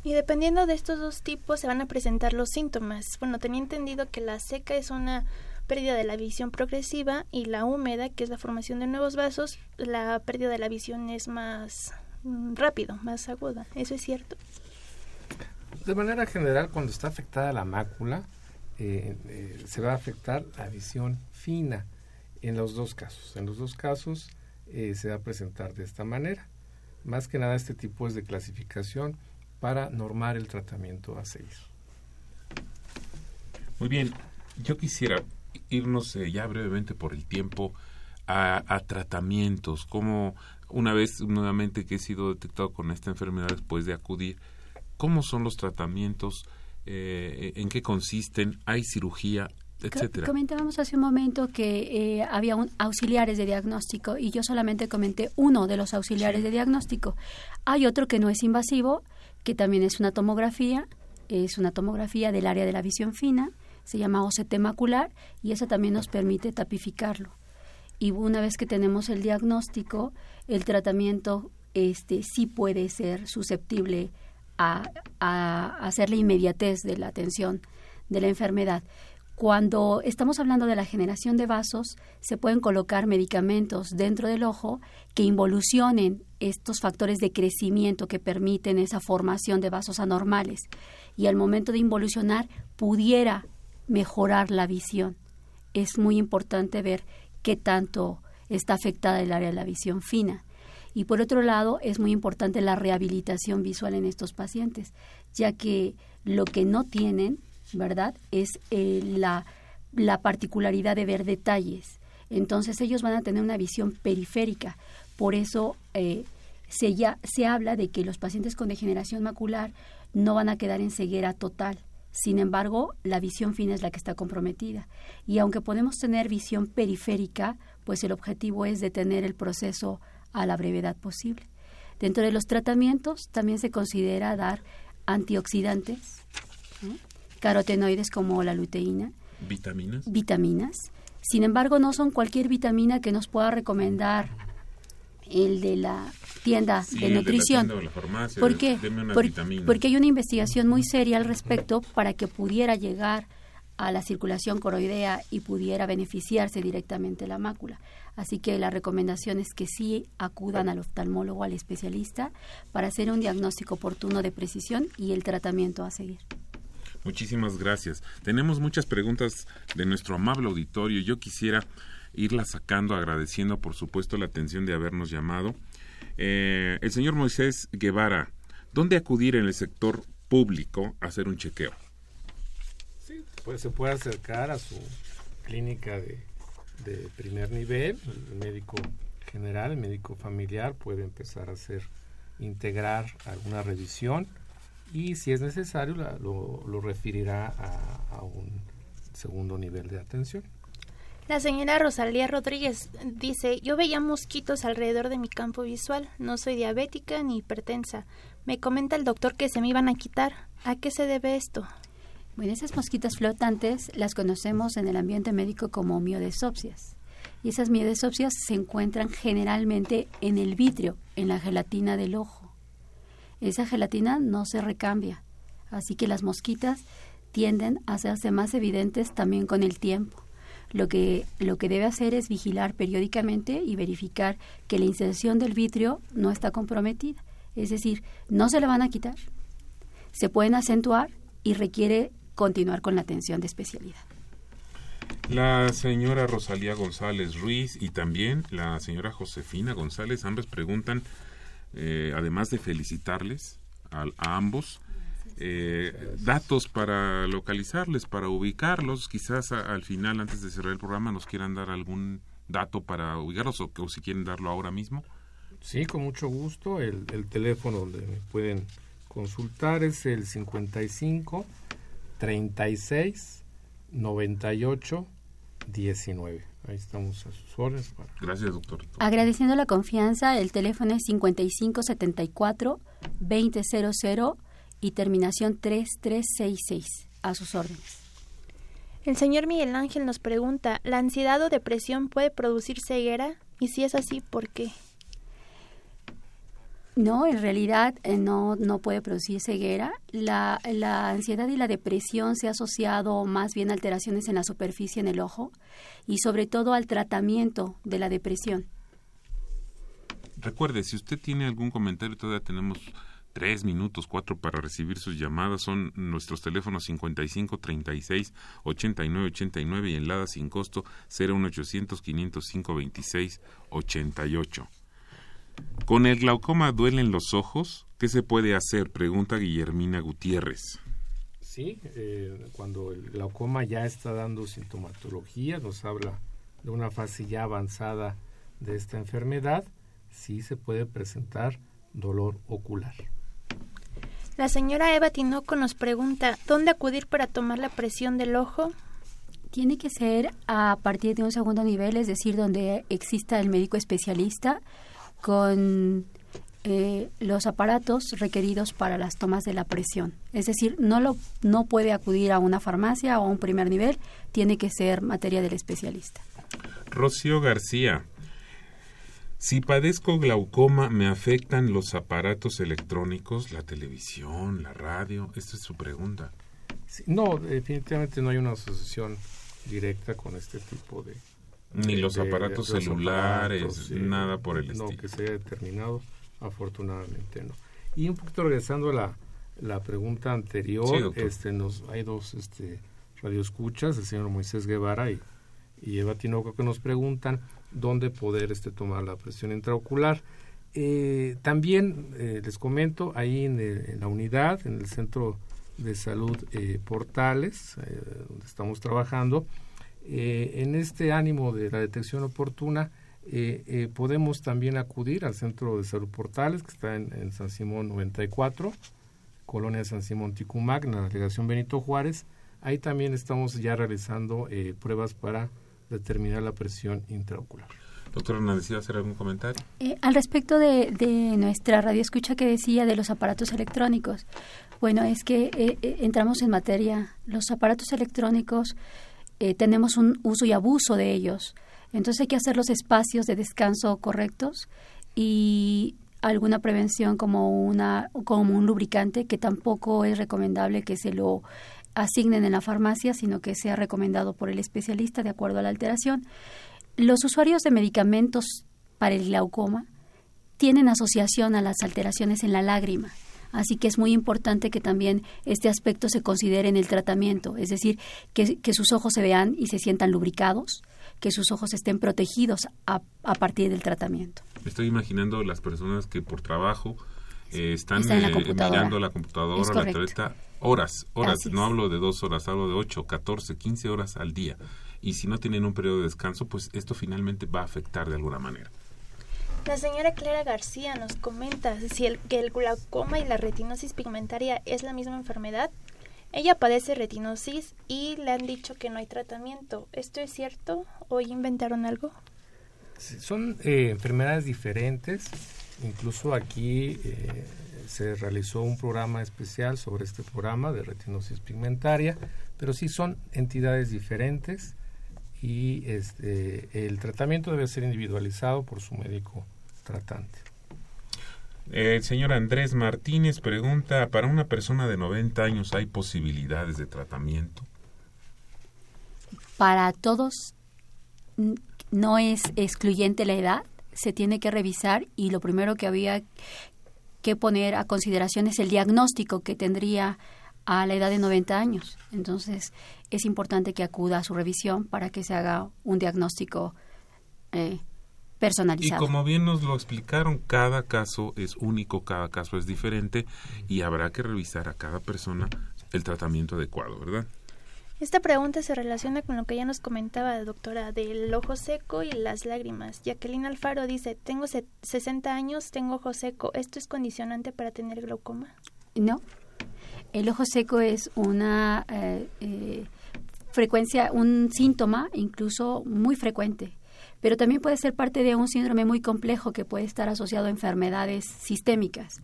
Y dependiendo de estos dos tipos se van a presentar los síntomas. Bueno, tenía entendido que la seca es una pérdida de la visión progresiva y la húmeda, que es la formación de nuevos vasos, la pérdida de la visión es más mm, rápido, más aguda. ¿Eso es cierto? De manera general, cuando está afectada la mácula, eh, eh, se va a afectar la visión fina en los dos casos. En los dos casos eh, se va a presentar de esta manera. Más que nada este tipo es de clasificación para normar el tratamiento a seguir. Muy bien, yo quisiera irnos ya brevemente por el tiempo a, tratamientos, como una vez nuevamente que he sido detectado con esta enfermedad después de acudir, ¿cómo son los tratamientos? Eh, ¿En qué consisten? ¿Hay cirugía? Comentábamos hace un momento que eh, había un, auxiliares de diagnóstico y yo solamente comenté uno de los auxiliares de diagnóstico. Hay otro que no es invasivo, que también es una tomografía, es una tomografía del área de la visión fina, se llama OCT macular y eso también nos permite tapificarlo. Y una vez que tenemos el diagnóstico, el tratamiento este sí puede ser susceptible a, hacer la inmediatez de la atención de la enfermedad. Cuando estamos hablando de la generación de vasos, se pueden colocar medicamentos dentro del ojo que involucionen estos factores de crecimiento que permiten esa formación de vasos anormales y al momento de involucionar pudiera mejorar la visión. Es muy importante ver qué tanto está afectada el área de la visión fina. Y por otro lado, es muy importante la rehabilitación visual en estos pacientes, ya que lo que no tienen ¿verdad? Es eh, la, la particularidad de ver detalles. Entonces ellos van a tener una visión periférica. Por eso eh, se, ya, se habla de que los pacientes con degeneración macular no van a quedar en ceguera total. Sin embargo, la visión fina es la que está comprometida. Y aunque podemos tener visión periférica, pues el objetivo es detener el proceso a la brevedad posible. Dentro de los tratamientos también se considera dar antioxidantes, carotenoides como la luteína. ¿Vitaminas? Vitaminas. Sin embargo, no son cualquier vitamina que nos pueda recomendar el de la tienda de nutrición. De la farmacia, ¿Por qué? porque hay una investigación muy seria al respecto para que pudiera llegar a la circulación coroidea y pudiera beneficiarse directamente la mácula. Así que la recomendación es que sí acudan al oftalmólogo, al especialista, para hacer un diagnóstico oportuno de precisión y el tratamiento a seguir. Muchísimas gracias. Tenemos muchas preguntas de nuestro amable auditorio. Yo quisiera irlas sacando, agradeciendo por supuesto la atención de habernos llamado. Eh, el señor Moisés Guevara, ¿dónde acudir en el sector público a hacer un chequeo? Sí, pues se puede acercar a su clínica de, de primer nivel, el médico general, el médico familiar puede empezar a hacer integrar alguna revisión y si es necesario lo, lo, referirá a, a, un segundo nivel de atención. La señora Rosalía Rodríguez dice, yo veía mosquitos alrededor de mi campo visual, no soy diabética ni hipertensa. Me comenta el doctor que se me iban a quitar. ¿A qué se debe esto? Bueno, esas mosquitas flotantes las conocemos en el ambiente médico como miodesopsias. Y esas miedesopsias se encuentran generalmente en el vitrio, en la gelatina del ojo. Esa gelatina no se recambia, así que las mosquitas tienden a hacerse más evidentes también con el tiempo. Lo que, lo que debe hacer es vigilar periódicamente y verificar que la inserción del vitrio no está comprometida. Es decir, no se le van a quitar, se pueden acentuar y requiere continuar con la atención de especialidad. La señora Rosalía González Ruiz y también la señora Josefina González, ambas preguntan, eh, además de felicitarles a, ambos, eh, datos para localizarles, para ubicarlos. Quizás al final, antes de cerrar el programa, nos quieran dar algún dato para ubicarlos o, o si quieren darlo ahora mismo. Sí, con mucho gusto. El, el teléfono donde me pueden consultar es el 55 36 98 19. Ahí estamos a sus órdenes. Gracias, doctor. Agradeciendo la confianza, el teléfono es 5574 2000 y terminación 3366. A sus órdenes. El señor Miguel Ángel nos pregunta, ¿la ansiedad o depresión puede producir ceguera? Y si es así, ¿por qué? No, en realidad eh, no, no puede producir ceguera. La, la, ansiedad y la depresión se ha asociado más bien a alteraciones en la superficie en el ojo y sobre todo al tratamiento de la depresión. Recuerde, si usted tiene algún comentario, todavía tenemos tres minutos, cuatro para recibir sus llamadas. Son nuestros teléfonos 55 36 89 89 y en Lada sin costo 01800 505 26 88. ¿Con el glaucoma duelen los ojos? ¿Qué se puede hacer? Pregunta Guillermina Gutiérrez. Sí, eh, cuando el glaucoma ya está dando sintomatología, nos habla de una fase ya avanzada de esta enfermedad, sí se puede presentar dolor ocular. La señora Eva Tinoco nos pregunta, ¿dónde acudir para tomar la presión del ojo? Tiene que ser a partir de un segundo nivel, es decir, donde exista el médico especialista con eh, los aparatos requeridos para las tomas de la presión. Es decir, no, lo, no puede acudir a una farmacia o a un primer nivel, tiene que ser materia del especialista. Rocío García, si padezco glaucoma, ¿me afectan los aparatos electrónicos, la televisión, la radio? Esta es su pregunta. no, definitivamente no hay una asociación directa con este tipo de, ni los aparatos celulares, nada por el estilo. No, que se haya determinado, afortunadamente no. Y un poquito regresando a la, la pregunta anterior, este nos hay dos este radioescuchas, el señor Moisés Guevara y, y Eva Tinoco que nos preguntan dónde poder este tomar la presión intraocular. Eh, también eh, les comento ahí en, en, la unidad, en el centro de salud eh, Portales, donde estamos trabajando, eh, en este ánimo de la detección oportuna, eh, eh, podemos también acudir al Centro de Salud Portales, que está en, San Simón 94, Colonia San Simón Ticumac, en la delegación Benito Juárez. Ahí también estamos ya realizando pruebas para determinar la presión intraocular. Doctora, ¿necesita hacer algún comentario? al respecto de, de, nuestra radio escucha que decía de los aparatos electrónicos, bueno, es que entramos en materia. Los aparatos electrónicos eh, tenemos un uso y abuso de ellos. Entonces hay que hacer los espacios de descanso correctos y alguna prevención como una como un lubricante que tampoco es recomendable que se lo asignen en la farmacia, sino que sea recomendado por el especialista de acuerdo a la alteración. Los usuarios de medicamentos para el glaucoma tienen asociación a las alteraciones en la lágrima. Así que es muy importante que también este aspecto se considere en el tratamiento, es decir, que, sus ojos se vean y se sientan lubricados, que sus ojos estén protegidos a, partir del tratamiento. Estoy imaginando las personas que por trabajo eh, están, eh, mirando la computadora, la tableta, horas, horas, no hablo de dos horas, hablo de ocho, catorce, quince horas al día. Y si no tienen un periodo de descanso, pues esto finalmente va a afectar de alguna manera. La señora Clara García nos comenta si el, que el glaucoma y la retinosis pigmentaria es la misma enfermedad. Ella padece retinosis y le han dicho que no hay tratamiento. ¿Esto es cierto o inventaron algo? son eh, enfermedades diferentes. Incluso aquí eh, se realizó un programa especial sobre este programa de retinosis pigmentaria, pero sí son entidades diferentes y este, el tratamiento debe ser individualizado por su médico tratante. El señor Andrés Martínez pregunta, ¿para una persona de 90 años hay posibilidades de tratamiento? Para todos no es excluyente la edad, se tiene que revisar y lo primero que había que poner a consideración es el diagnóstico que tendría a la edad de 90 años. Entonces, es importante que acuda a su revisión para que se haga un diagnóstico eh, personalizado. Y como bien nos lo explicaron, cada caso es único, cada caso es diferente y habrá que revisar a cada persona el tratamiento adecuado, ¿verdad? Esta pregunta se relaciona con lo que ya nos comentaba, doctora, del ojo seco y las lágrimas. Jacqueline Alfaro dice, tengo 60 años, tengo ojo seco. ¿Esto es condicionante para tener glaucoma? No. El ojo seco es una eh, eh, frecuencia, un síntoma incluso muy frecuente, pero también puede ser parte de un síndrome muy complejo que puede estar asociado a enfermedades sistémicas.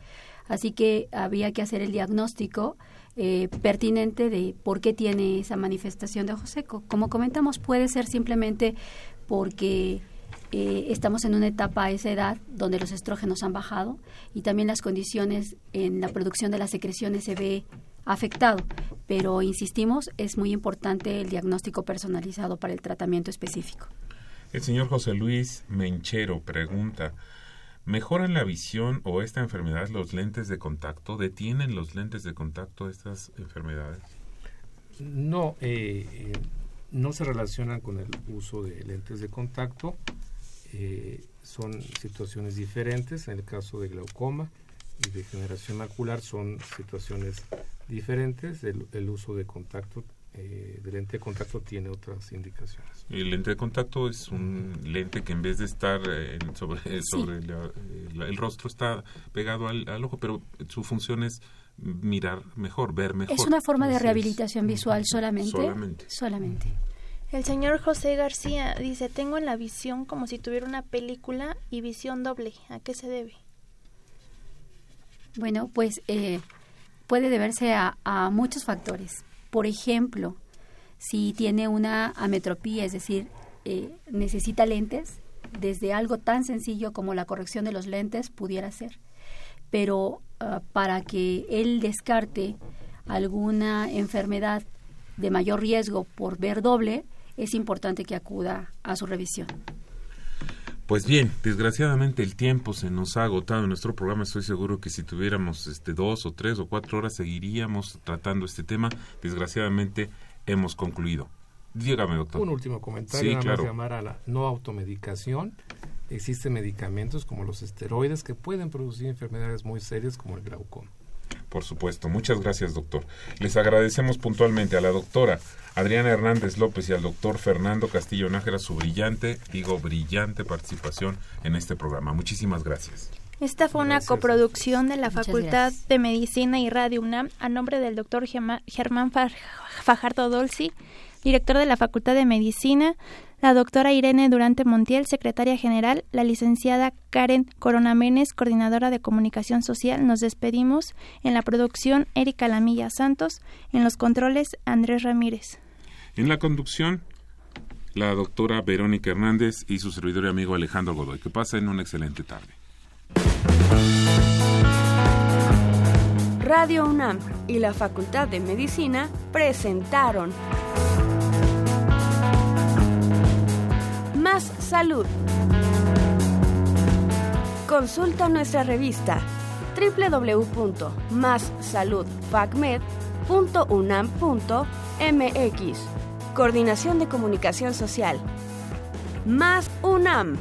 Así que había que hacer el diagnóstico eh, pertinente de por qué tiene esa manifestación de ojo seco. Como comentamos, puede ser simplemente porque eh, estamos en una etapa a esa edad donde los estrógenos han bajado y también las condiciones en la producción de las secreciones se ve afectado. Pero insistimos, es muy importante el diagnóstico personalizado para el tratamiento específico. El señor José Luis Menchero pregunta, ¿Mejoran la visión o esta enfermedad los lentes de contacto? ¿Detienen los lentes de contacto estas enfermedades? No, eh, eh, no se relacionan con el uso de lentes de contacto. Eh, son situaciones diferentes. En el caso de glaucoma y degeneración macular son situaciones diferentes. el uso de contacto eh, de lente de contacto tiene otras indicaciones. El lente de contacto es un lente que en vez de estar eh, sobre, sobre el rostro está pegado al, ojo, pero su función es mirar mejor, ver mejor. Es una forma de rehabilitación visual solamente. Solamente. Solamente. El señor José García dice, tengo en la visión como si tuviera una película y visión doble. ¿A qué se debe? Bueno, pues eh, puede deberse a, muchos factores por ejemplo, si tiene una ametropía, es decir, eh, necesita lentes, desde algo tan sencillo como la corrección de los lentes pudiera ser. Pero ah, para que él descarte alguna enfermedad de mayor riesgo por ver doble, es importante que acuda a su revisión. Pues bien, desgraciadamente el tiempo se nos ha agotado en nuestro programa. Estoy seguro que si tuviéramos este dos o tres o cuatro horas seguiríamos tratando este tema. Desgraciadamente hemos concluido. Dígame, doctor. Un último comentario, sí, nada más llamar a la no automedicación. Existen medicamentos como los esteroides que pueden producir enfermedades muy serias como el glaucoma. Por supuesto. Muchas gracias, doctor. Les agradecemos puntualmente a la doctora Adriana Hernández López y al doctor Fernando Castillo Nájera su brillante, digo brillante participación en este programa. Muchísimas gracias. Esta fue una coproducción de la Facultad de Medicina y Radio UNAM a nombre del doctor Germán Fajardo Dolci, director de la Facultad de Medicina, la doctora Irene Durante Montiel, secretaria general, la licenciada Karen Corona Menes, coordinadora de comunicación social. Nos despedimos. En la producción, Erika Lamilla Santos. En los controles, Andrés Ramírez. En la conducción, la doctora Verónica Hernández y su servidor y amigo Alejandro Godoy. Que pasen una excelente tarde. Radio UNAM y la Facultad de Medicina presentaron Más Salud. Consulta nuestra revista www.massaludfacmed.unam.mx. Coordinación de Comunicación Social. Más UNAM.